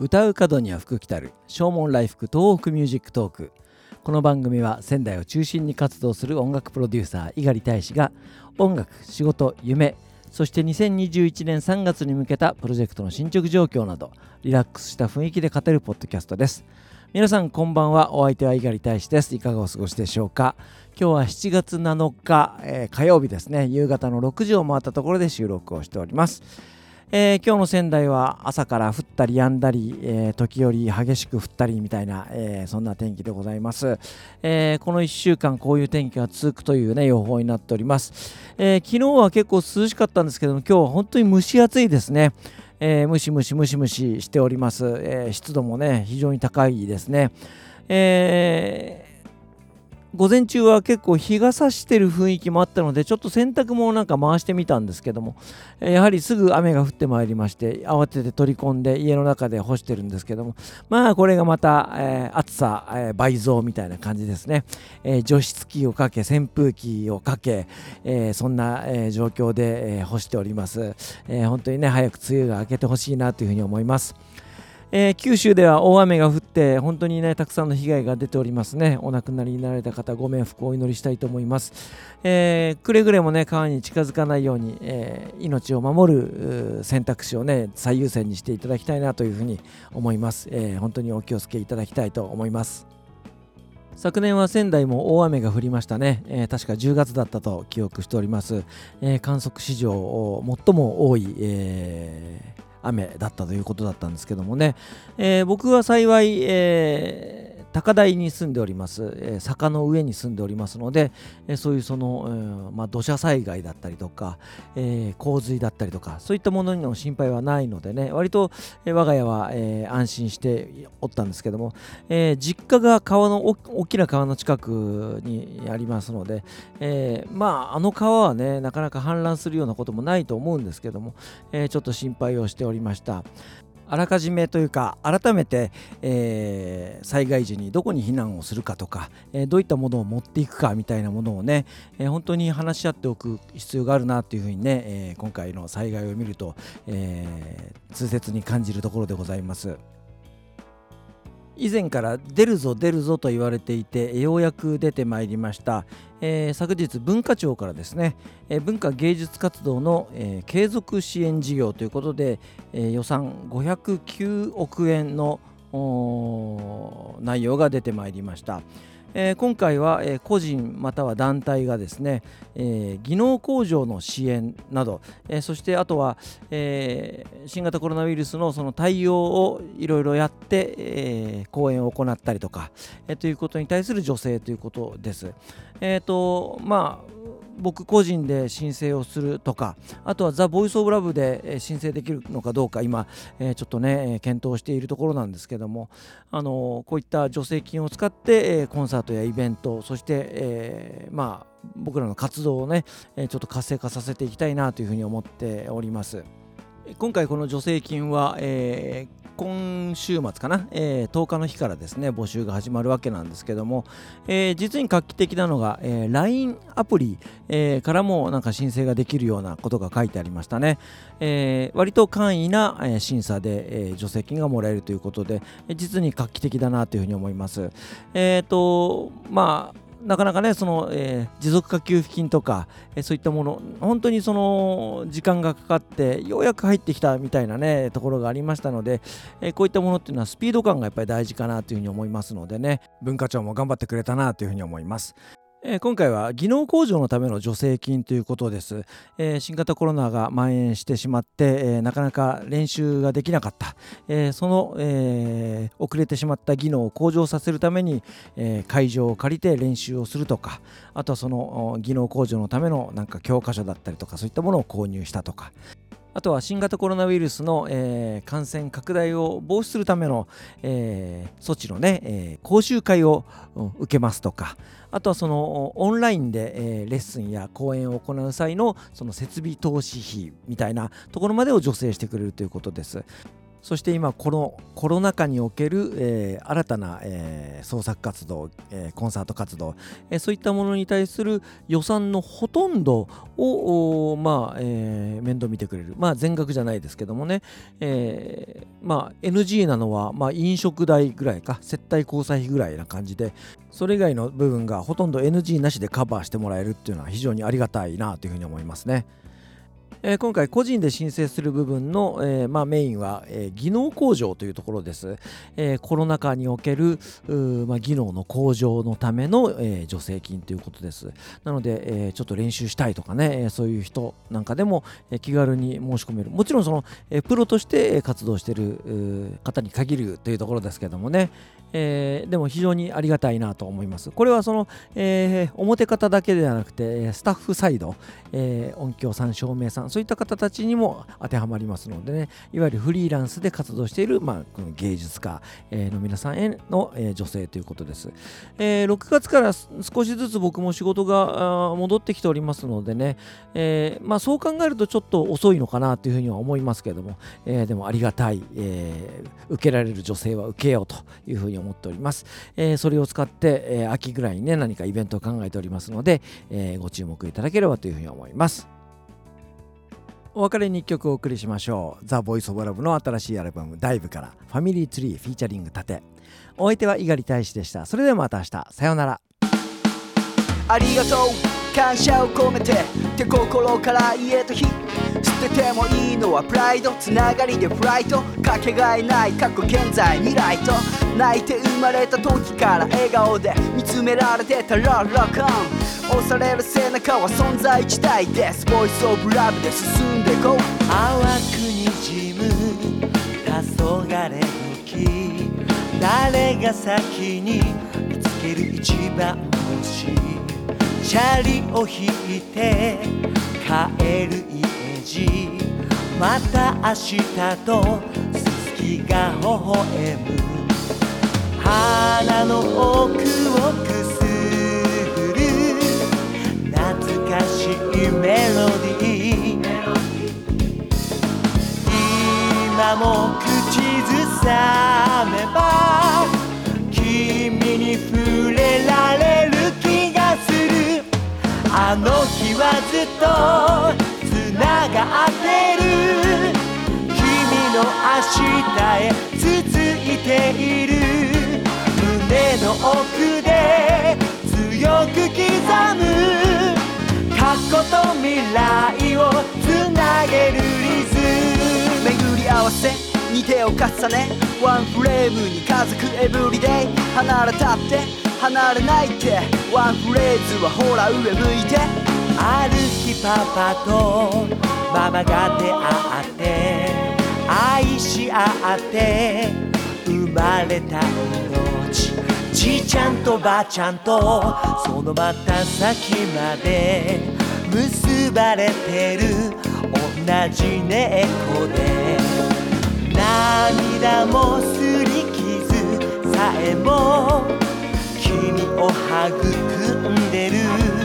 歌う門には福来たる。唱門来福 TOHOKU MUSIC TALK。この番組は仙台を中心に活動する音楽プロデューサー猪狩大使が音楽仕事夢そして2021年3月に向けたプロジェクトの進捗状況などリラックスした雰囲気で語るポッドキャストです。皆さんこんばんは。お相手は猪狩大使です。いかがお過ごしでしょうか？今日は7月7日、えー、火曜日ですね。夕方の6時を回ったところで収録をしております。えー、今日の仙台は朝から降ったり止んだり、えー、時折激しく降ったりみたいな、えー、そんな天気でございます、えこの1週間こういう天気が続くというね予報になっております、え昨日は結構涼しかったんですけども今日は本当に蒸し暑いですね。え、ムシムシムシムシしております、えー、湿度もね非常に高いですね、え午前中は結構日が差してる雰囲気もあったのでちょっと洗濯もなんか回してみたんですけどもやはりすぐ雨が降ってまいりまして慌てて取り込んで家の中で干してるんですけどもまあこれがまた、えー、暑さ、えー、倍増みたいな感じですね、えー、除湿機をかけ扇風機をかけ、えそんな、え状況で、え干しております、え本当にね早く梅雨が明けてほしいなというふうに思います。えー、九州では大雨が降って本当にねたくさんの被害が出ておりますね。お亡くなりになられた方ご冥福をお祈りしたいと思います、えー、くれぐれもね川に近づかないように、えー、命を守る選択肢をね最優先にしていただきたいなというふうに思います、えー、本当にお気をつけいただきたいと思います。昨年は仙台も大雨が降りましたね、えー、確か10月だったと記憶しております、えー、観測史上最も多い、えー雨だったということだったんですけどもね、えー、僕は幸い、えー高台に住んでおります、えー、坂の上に住んでおりますので、えー、そういうその、えー、まあ、土砂災害だったりとか、え洪水だったりとかそういったものにの心配はないのでね割と、え我が家は、え安心しておったんですけども、え実家が川の大きな川の近くにありますので、えまああの川はねなかなか氾濫するようなこともないと思うんですけども、えちょっと心配をしておりました。あらかじめというか改めて、えー、災害時にどこに避難をするかとか、えー、どういったものを持っていくかみたいなものをね、えー、本当に話し合っておく必要があるなというふうにね、え今回の災害を見ると、え痛切に感じるところでございます。以前から出るぞ出るぞと言われていてようやく出てまいりました、えー、昨日文化庁からですね、えー、文化芸術活動の、えー、継続支援事業ということで、え予算509億円の内容が出てまいりました。えー、今回は、えー、個人または団体がですね、えー、技能向上の支援など、えそしてあとは、え新型コロナウイルスのその対応をいろいろやって、え講演を行ったりとか、えということに対する助成ということです。えーとまあ僕個人で申請をするとかあとはザ・ボイス・オブ・ラブで申請できるのかどうか今、えちょっとね検討しているところなんですけどもあのこういった助成金を使ってえコンサートやイベントそして、え、まあ僕らの活動をねちょっと活性化させていきたいなというふうに思っております。今回この助成金は、えー、今週末かな、えー、10日の日からですね募集が始まるわけなんですけども、えー、実に画期的なのが、えー、LINE アプリ、えからもなんか申請ができるようなことが書いてありましたね、え割と簡易な、え審査で、え助成金がもらえるということで、実に画期的だなというふうに思います。えっ、とまあなかなかねその、えー、持続化給付金とか、えー、そういったもの本当にその時間がかかってようやく入ってきたみたいなねところがありましたので、えー、こういったものっていうのはスピード感がやっぱり大事かなというふうに思いますのでね文化庁も頑張ってくれたなというふうに思います。え、今回は技能向上のための助成金ということです、え、新型コロナが蔓延してしまって、え、なかなか練習ができなかった、えその、え遅れてしまった技能を向上させるために、え会場を借りて練習をするとかあとはその技能向上のためのなんか教科書だったりとかそういったものを購入したとか。あとは新型コロナウイルスの、えー、感染拡大を防止するための、えー、措置のね、えー、講習会を、受けますとかあとはそのオンラインで、え、レッスンや講演を行う際のその設備投資費みたいなところまでを助成してくれるということです。そして今このコロナ禍における、えー、新たな、えー、創作活動、えー、コンサート活動、え、そういったものに対する予算のほとんどを、まあえ、面倒見てくれる、まあ、全額じゃないですけどもね、えまあ、NG なのは、まあ、飲食代ぐらいか接待交際費ぐらいな感じでそれ以外の部分がほとんど NG なしでカバーしてもらえるっていうのは非常にありがたいなというふうに思いますね。えー、今回個人で申請する部分の、えーまあ、メインは、えー、技能向上というところです、えー、コロナ禍におけるまあ、技能の向上のための、えー、助成金ということです。なので、えー、ちょっと練習したいとかねえそういう人なんかでも、えー、気軽に申し込める。もちろんその、えー、プロとして活動している方に限るというところですけどもね、えー、でも非常にありがたいなと思います。これはその、えー、表方だけではなくて、スタッフサイド、えー、音響さん、照明、さんそういった方たちにも当てはまりますのでね、いわゆるフリーランスで活動している、まあ、この芸術家、え、の皆さんへの、えー、女性ということです。えー、6月から少しずつ僕も仕事が戻ってきておりますのでね、えーまあ、そう考えるとちょっと遅いのかなというふうには思いますけども、えー、でもありがたい、え、受けられる女性は受けようというふうに思っております。え、それを使って、え、秋ぐらいにね、何かイベントを考えておりますので、え、ご注目いただければというふうに思います。お別れに1曲お送りしましょう。ザ・ボイス・オブ・ラブの新しいアルバム、ダイブからファミリーツリーフィーチャリング盾。お相手は猪狩大使でした。それではまた明日。さようなら。ありがとう感謝を込めてって心から言えた日捨ててもいいのはプライドつながりでフライトかけがえない過去現在未来と泣いて生まれた時から笑顔で見つめられてたらロックオン。押される背中は存在自体ですボイスオブラブで進んでこう淡くにじむ黄昏時誰が先に見つける一番星。チャリを引いて帰るイメージまた明日とすすきが微笑む。鼻の奥をくすぐる懐かしいメロディー。今も口ずさめばずっと繋がってる。君の明日へ続いている。胸の奥で強く刻む。過去と未来をつなげるリズム。巡り合わせに手を重ね。ワンフレームに家族エブリデイ。離れたって離れないって。ワンフレーズはほら上向いて。ある日パパとママが出会って愛し合って生まれた命。じいちゃんとばあちゃんとそのまた先まで結ばれてる同じ猫で。涙もすり傷さえも君を育んでる。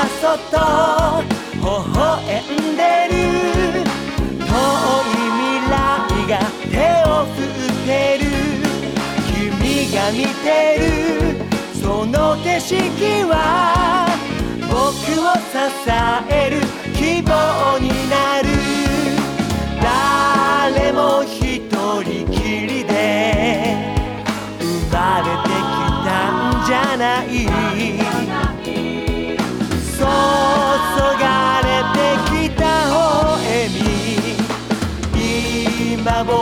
の日はそっと微笑んでる遠い未来が手を振ってる君が見てるその景色は僕を支える希望になる誰も一人きりで生まれてきたんじゃない今僕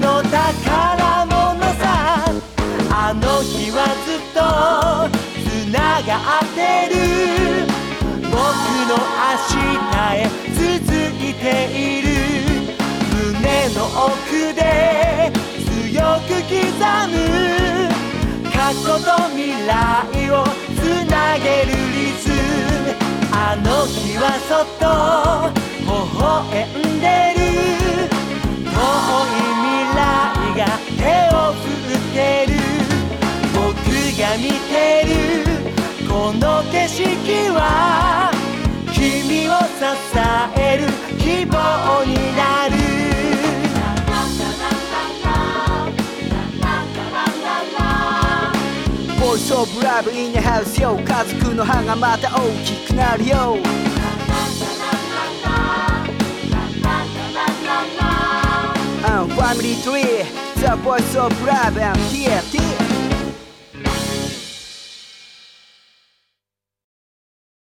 の宝物さ。あの日はずっとつながってる。僕の明日へ続いている。の奥で強く刻む。過去と未来をつなげるリズム。あの日はそっと微笑んでる。見てるこの景色は君を支える希望になる。ボイスオブラブインハウスよ家族の歯がまた大きくなるよ。I'm family tree The voice of love and tears